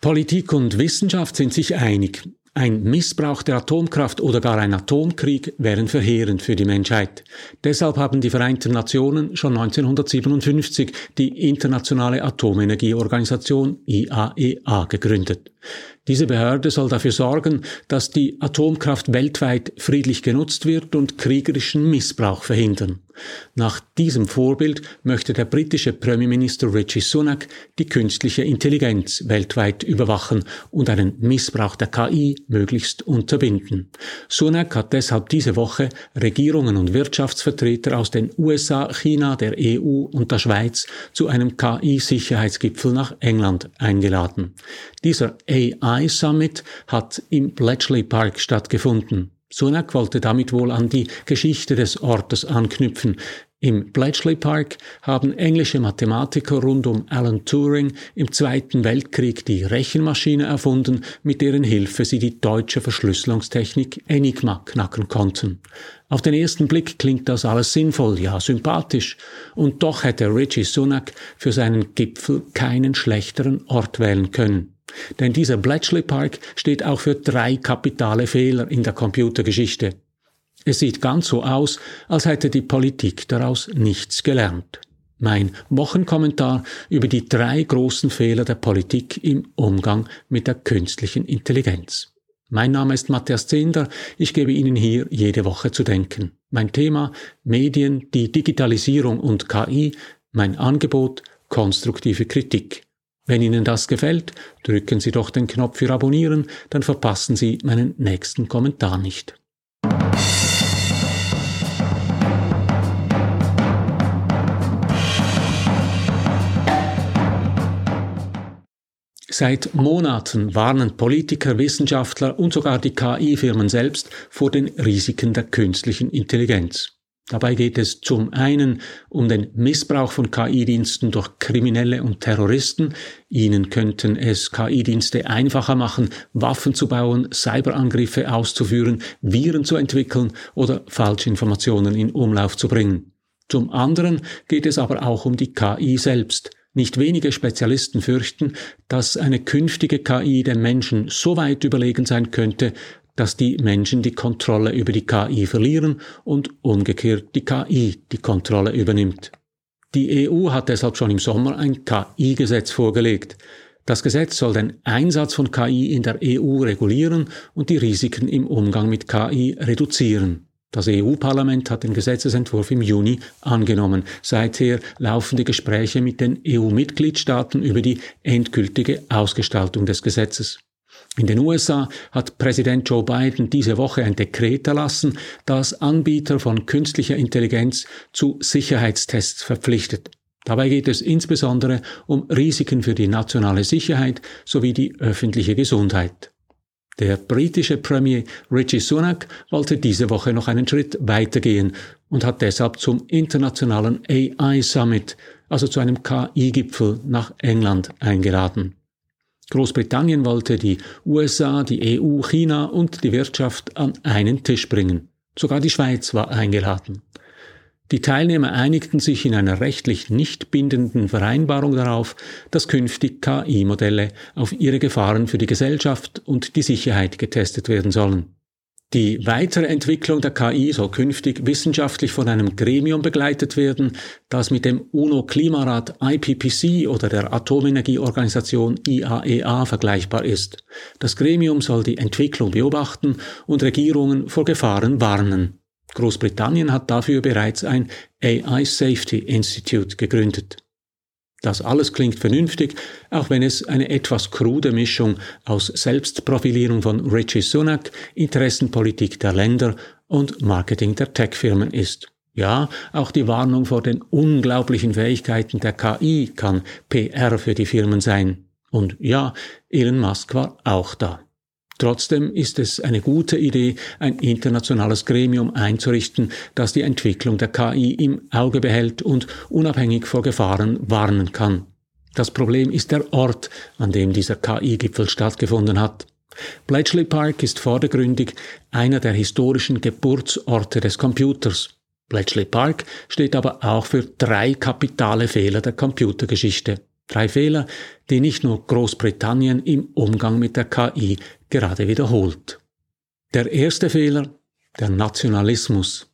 Politik und Wissenschaft sind sich einig. Ein Missbrauch der Atomkraft oder gar ein Atomkrieg wären verheerend für die Menschheit. Deshalb haben die Vereinten Nationen schon 1957 die Internationale Atomenergieorganisation IAEA e gegründet. Diese Behörde soll dafür sorgen, dass die Atomkraft weltweit friedlich genutzt wird und kriegerischen Missbrauch verhindern. Nach diesem Vorbild möchte der britische Premierminister Richie Sunak die künstliche Intelligenz weltweit überwachen und einen Missbrauch der KI möglichst unterbinden. Sunak hat deshalb diese Woche Regierungen und Wirtschaftsvertreter aus den USA, China, der EU und der Schweiz zu einem KI-Sicherheitsgipfel nach England eingeladen. Dieser AI Summit hat im Bletchley Park stattgefunden. Sunak wollte damit wohl an die Geschichte des Ortes anknüpfen. Im Bletchley Park haben englische Mathematiker rund um Alan Turing im Zweiten Weltkrieg die Rechenmaschine erfunden, mit deren Hilfe sie die deutsche Verschlüsselungstechnik Enigma knacken konnten. Auf den ersten Blick klingt das alles sinnvoll, ja sympathisch, und doch hätte Richie Sunak für seinen Gipfel keinen schlechteren Ort wählen können. Denn dieser Bletchley Park steht auch für drei kapitale Fehler in der Computergeschichte. Es sieht ganz so aus, als hätte die Politik daraus nichts gelernt. Mein Wochenkommentar über die drei großen Fehler der Politik im Umgang mit der künstlichen Intelligenz. Mein Name ist Matthias Zender, ich gebe Ihnen hier jede Woche zu denken. Mein Thema Medien, die Digitalisierung und KI, mein Angebot konstruktive Kritik. Wenn Ihnen das gefällt, drücken Sie doch den Knopf für Abonnieren, dann verpassen Sie meinen nächsten Kommentar nicht. Seit Monaten warnen Politiker, Wissenschaftler und sogar die KI-Firmen selbst vor den Risiken der künstlichen Intelligenz. Dabei geht es zum einen um den Missbrauch von KI-Diensten durch Kriminelle und Terroristen. Ihnen könnten es KI-Dienste einfacher machen, Waffen zu bauen, Cyberangriffe auszuführen, Viren zu entwickeln oder Falschinformationen in Umlauf zu bringen. Zum anderen geht es aber auch um die KI selbst. Nicht wenige Spezialisten fürchten, dass eine künftige KI dem Menschen so weit überlegen sein könnte, dass die Menschen die Kontrolle über die KI verlieren und umgekehrt die KI die Kontrolle übernimmt. Die EU hat deshalb schon im Sommer ein KI-Gesetz vorgelegt. Das Gesetz soll den Einsatz von KI in der EU regulieren und die Risiken im Umgang mit KI reduzieren. Das EU-Parlament hat den Gesetzesentwurf im Juni angenommen. Seither laufen die Gespräche mit den EU-Mitgliedstaaten über die endgültige Ausgestaltung des Gesetzes. In den USA hat Präsident Joe Biden diese Woche ein Dekret erlassen, das Anbieter von künstlicher Intelligenz zu Sicherheitstests verpflichtet. Dabei geht es insbesondere um Risiken für die nationale Sicherheit sowie die öffentliche Gesundheit. Der britische Premier Richie Sunak wollte diese Woche noch einen Schritt weitergehen und hat deshalb zum internationalen AI Summit, also zu einem KI-Gipfel nach England eingeladen. Großbritannien wollte die USA, die EU, China und die Wirtschaft an einen Tisch bringen. Sogar die Schweiz war eingeladen. Die Teilnehmer einigten sich in einer rechtlich nicht bindenden Vereinbarung darauf, dass künftig KI-Modelle auf ihre Gefahren für die Gesellschaft und die Sicherheit getestet werden sollen. Die weitere Entwicklung der KI soll künftig wissenschaftlich von einem Gremium begleitet werden, das mit dem UNO-Klimarat IPPC oder der Atomenergieorganisation IAEA e vergleichbar ist. Das Gremium soll die Entwicklung beobachten und Regierungen vor Gefahren warnen. Großbritannien hat dafür bereits ein AI Safety Institute gegründet. Das alles klingt vernünftig, auch wenn es eine etwas krude Mischung aus Selbstprofilierung von Richie Sunak, Interessenpolitik der Länder und Marketing der Tech-Firmen ist. Ja, auch die Warnung vor den unglaublichen Fähigkeiten der KI kann PR für die Firmen sein. Und ja, Elon Musk war auch da. Trotzdem ist es eine gute Idee, ein internationales Gremium einzurichten, das die Entwicklung der KI im Auge behält und unabhängig vor Gefahren warnen kann. Das Problem ist der Ort, an dem dieser KI-Gipfel stattgefunden hat. Bletchley Park ist vordergründig einer der historischen Geburtsorte des Computers. Bletchley Park steht aber auch für drei kapitale Fehler der Computergeschichte. Drei Fehler, die nicht nur Großbritannien im Umgang mit der KI gerade wiederholt. Der erste Fehler, der Nationalismus.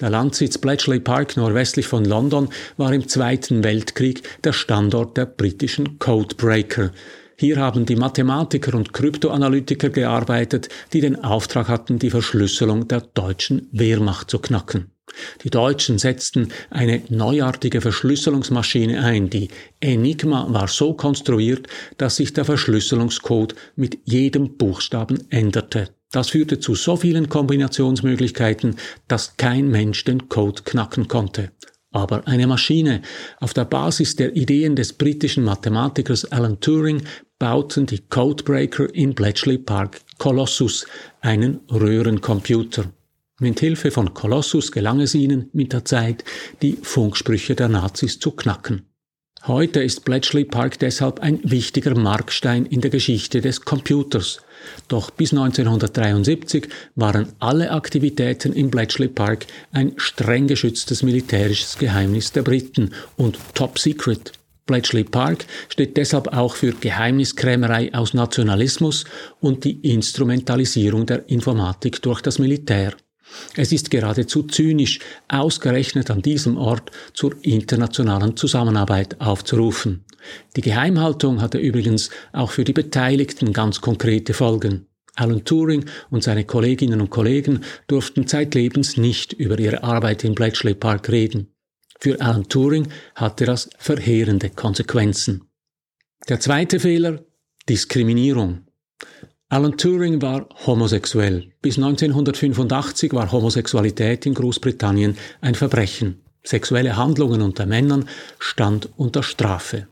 Der Landsitz Bletchley Park nordwestlich von London war im Zweiten Weltkrieg der Standort der britischen Codebreaker. Hier haben die Mathematiker und Kryptoanalytiker gearbeitet, die den Auftrag hatten, die Verschlüsselung der deutschen Wehrmacht zu knacken. Die Deutschen setzten eine neuartige Verschlüsselungsmaschine ein. Die Enigma war so konstruiert, dass sich der Verschlüsselungscode mit jedem Buchstaben änderte. Das führte zu so vielen Kombinationsmöglichkeiten, dass kein Mensch den Code knacken konnte. Aber eine Maschine. Auf der Basis der Ideen des britischen Mathematikers Alan Turing bauten die Codebreaker in Bletchley Park Colossus, einen Röhrencomputer. Mit Hilfe von Colossus gelang es ihnen mit der Zeit, die Funksprüche der Nazis zu knacken. Heute ist Bletchley Park deshalb ein wichtiger Markstein in der Geschichte des Computers. Doch bis 1973 waren alle Aktivitäten im Bletchley Park ein streng geschütztes militärisches Geheimnis der Briten und Top Secret. Bletchley Park steht deshalb auch für Geheimniskrämerei aus Nationalismus und die Instrumentalisierung der Informatik durch das Militär. Es ist geradezu zynisch, ausgerechnet an diesem Ort zur internationalen Zusammenarbeit aufzurufen. Die Geheimhaltung hatte übrigens auch für die Beteiligten ganz konkrete Folgen. Alan Turing und seine Kolleginnen und Kollegen durften zeitlebens nicht über ihre Arbeit in Bletchley Park reden. Für Alan Turing hatte das verheerende Konsequenzen. Der zweite Fehler Diskriminierung. Alan Turing war homosexuell. Bis 1985 war Homosexualität in Großbritannien ein Verbrechen. Sexuelle Handlungen unter Männern stand unter Strafe.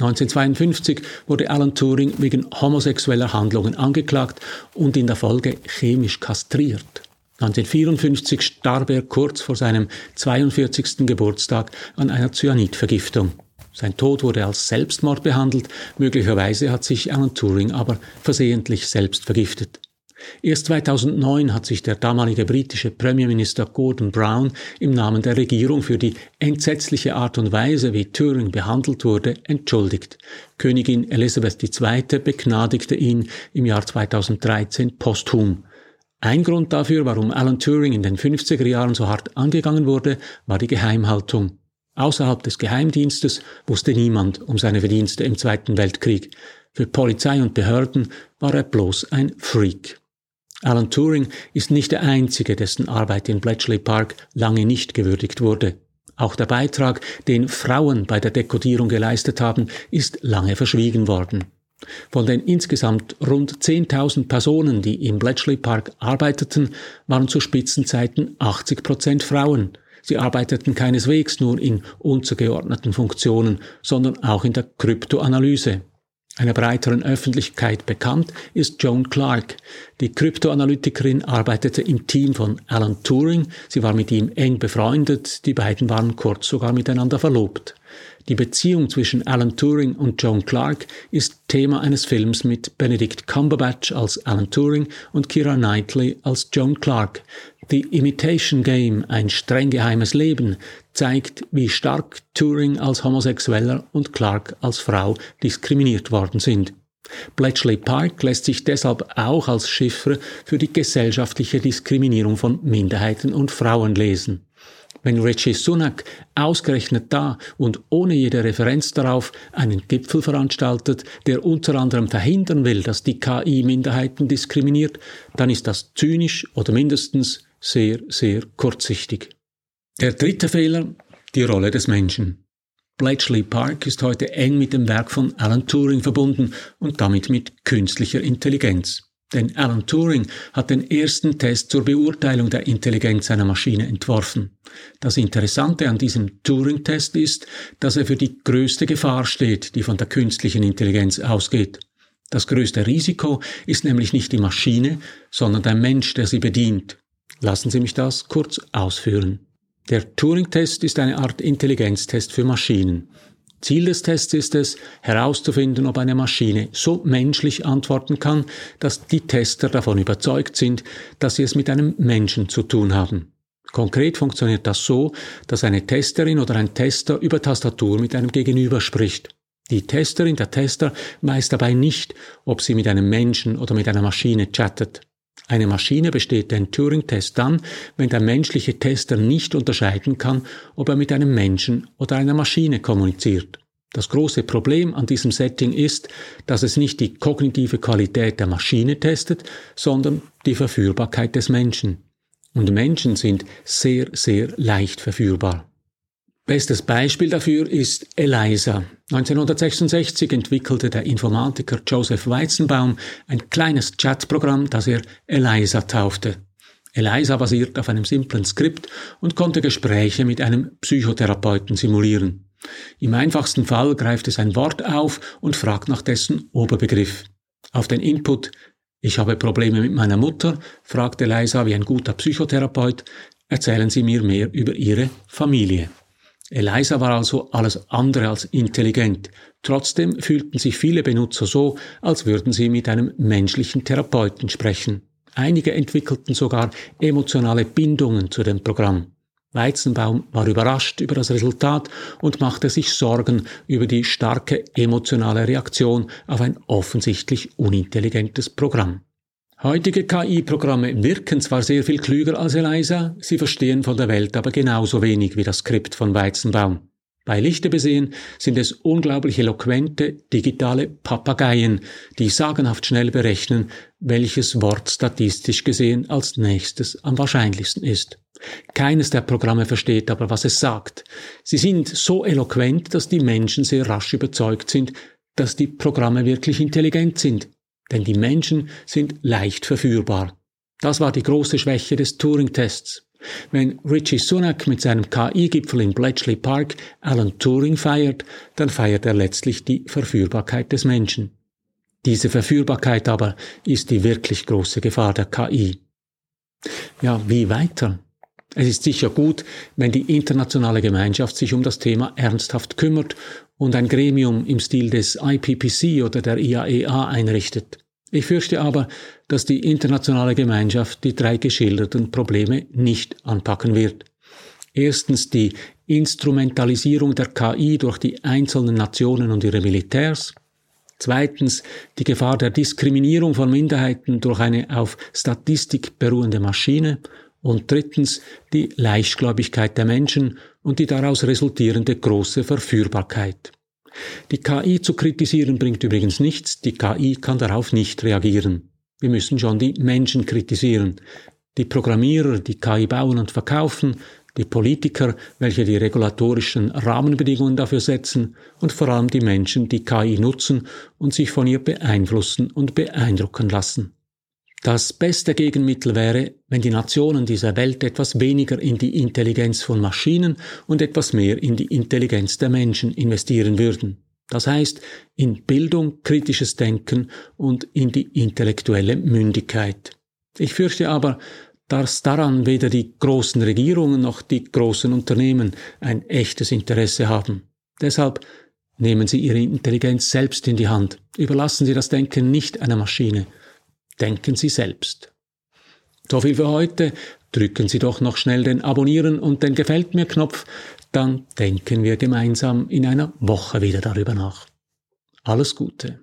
1952 wurde Alan Turing wegen homosexueller Handlungen angeklagt und in der Folge chemisch kastriert. 1954 starb er kurz vor seinem 42. Geburtstag an einer Cyanidvergiftung. Sein Tod wurde als Selbstmord behandelt, möglicherweise hat sich Alan Turing aber versehentlich selbst vergiftet. Erst 2009 hat sich der damalige britische Premierminister Gordon Brown im Namen der Regierung für die entsetzliche Art und Weise, wie Turing behandelt wurde, entschuldigt. Königin Elisabeth II. begnadigte ihn im Jahr 2013 posthum. Ein Grund dafür, warum Alan Turing in den 50er Jahren so hart angegangen wurde, war die Geheimhaltung. Außerhalb des Geheimdienstes wusste niemand um seine Verdienste im Zweiten Weltkrieg. Für Polizei und Behörden war er bloß ein Freak. Alan Turing ist nicht der Einzige, dessen Arbeit in Bletchley Park lange nicht gewürdigt wurde. Auch der Beitrag, den Frauen bei der Dekodierung geleistet haben, ist lange verschwiegen worden. Von den insgesamt rund 10.000 Personen, die im Bletchley Park arbeiteten, waren zu Spitzenzeiten 80 Prozent Frauen. Sie arbeiteten keineswegs nur in untergeordneten Funktionen, sondern auch in der Kryptoanalyse. Einer breiteren Öffentlichkeit bekannt ist Joan Clark. Die Kryptoanalytikerin arbeitete im Team von Alan Turing. Sie war mit ihm eng befreundet. Die beiden waren kurz sogar miteinander verlobt. Die Beziehung zwischen Alan Turing und Joan Clark ist Thema eines Films mit Benedict Cumberbatch als Alan Turing und Kira Knightley als Joan Clark. The Imitation Game, ein streng geheimes Leben, zeigt, wie stark Turing als Homosexueller und Clark als Frau diskriminiert worden sind. Bletchley Park lässt sich deshalb auch als Chiffre für die gesellschaftliche Diskriminierung von Minderheiten und Frauen lesen. Wenn Richie Sunak ausgerechnet da und ohne jede Referenz darauf einen Gipfel veranstaltet, der unter anderem verhindern will, dass die KI Minderheiten diskriminiert, dann ist das zynisch oder mindestens sehr, sehr kurzsichtig. Der dritte Fehler, die Rolle des Menschen. Bletchley Park ist heute eng mit dem Werk von Alan Turing verbunden und damit mit künstlicher Intelligenz. Denn Alan Turing hat den ersten Test zur Beurteilung der Intelligenz einer Maschine entworfen. Das Interessante an diesem Turing-Test ist, dass er für die größte Gefahr steht, die von der künstlichen Intelligenz ausgeht. Das größte Risiko ist nämlich nicht die Maschine, sondern der Mensch, der sie bedient. Lassen Sie mich das kurz ausführen. Der Turing-Test ist eine Art Intelligenztest für Maschinen. Ziel des Tests ist es, herauszufinden, ob eine Maschine so menschlich antworten kann, dass die Tester davon überzeugt sind, dass sie es mit einem Menschen zu tun haben. Konkret funktioniert das so, dass eine Testerin oder ein Tester über Tastatur mit einem Gegenüber spricht. Die Testerin, der Tester weiß dabei nicht, ob sie mit einem Menschen oder mit einer Maschine chattet. Eine Maschine besteht den Turing-Test dann, wenn der menschliche Tester nicht unterscheiden kann, ob er mit einem Menschen oder einer Maschine kommuniziert. Das große Problem an diesem Setting ist, dass es nicht die kognitive Qualität der Maschine testet, sondern die Verführbarkeit des Menschen. Und Menschen sind sehr, sehr leicht verführbar. Bestes Beispiel dafür ist ELISA. 1966 entwickelte der Informatiker Joseph Weizenbaum ein kleines Chatprogramm, das er ELISA taufte. ELISA basiert auf einem simplen Skript und konnte Gespräche mit einem Psychotherapeuten simulieren. Im einfachsten Fall greift es ein Wort auf und fragt nach dessen Oberbegriff. Auf den Input Ich habe Probleme mit meiner Mutter, fragt Eliza wie ein guter Psychotherapeut, erzählen Sie mir mehr über Ihre Familie. Eliza war also alles andere als intelligent. Trotzdem fühlten sich viele Benutzer so, als würden sie mit einem menschlichen Therapeuten sprechen. Einige entwickelten sogar emotionale Bindungen zu dem Programm. Weizenbaum war überrascht über das Resultat und machte sich Sorgen über die starke emotionale Reaktion auf ein offensichtlich unintelligentes Programm. Heutige KI-Programme wirken zwar sehr viel klüger als Eliza, sie verstehen von der Welt aber genauso wenig wie das Skript von Weizenbaum. Bei Lichte besehen sind es unglaublich eloquente digitale Papageien, die sagenhaft schnell berechnen, welches Wort statistisch gesehen als nächstes am wahrscheinlichsten ist. Keines der Programme versteht aber, was es sagt. Sie sind so eloquent, dass die Menschen sehr rasch überzeugt sind, dass die Programme wirklich intelligent sind. Denn die Menschen sind leicht verführbar. Das war die große Schwäche des Turing-Tests. Wenn Richie Sunak mit seinem KI-Gipfel in Bletchley Park Alan Turing feiert, dann feiert er letztlich die Verführbarkeit des Menschen. Diese Verführbarkeit aber ist die wirklich große Gefahr der KI. Ja, wie weiter? Es ist sicher gut, wenn die internationale Gemeinschaft sich um das Thema ernsthaft kümmert und ein Gremium im Stil des IPPC oder der IAEA e einrichtet. Ich fürchte aber, dass die internationale Gemeinschaft die drei geschilderten Probleme nicht anpacken wird. Erstens die Instrumentalisierung der KI durch die einzelnen Nationen und ihre Militärs. Zweitens die Gefahr der Diskriminierung von Minderheiten durch eine auf Statistik beruhende Maschine. Und drittens die Leichtgläubigkeit der Menschen und die daraus resultierende große Verführbarkeit. Die KI zu kritisieren bringt übrigens nichts, die KI kann darauf nicht reagieren. Wir müssen schon die Menschen kritisieren. Die Programmierer, die KI bauen und verkaufen, die Politiker, welche die regulatorischen Rahmenbedingungen dafür setzen und vor allem die Menschen, die KI nutzen und sich von ihr beeinflussen und beeindrucken lassen. Das beste Gegenmittel wäre, wenn die Nationen dieser Welt etwas weniger in die Intelligenz von Maschinen und etwas mehr in die Intelligenz der Menschen investieren würden. Das heißt, in Bildung, kritisches Denken und in die intellektuelle Mündigkeit. Ich fürchte aber, dass daran weder die großen Regierungen noch die großen Unternehmen ein echtes Interesse haben. Deshalb nehmen Sie Ihre Intelligenz selbst in die Hand. Überlassen Sie das Denken nicht einer Maschine. Denken Sie selbst. So viel für heute. Drücken Sie doch noch schnell den Abonnieren und den Gefällt mir Knopf, dann denken wir gemeinsam in einer Woche wieder darüber nach. Alles Gute.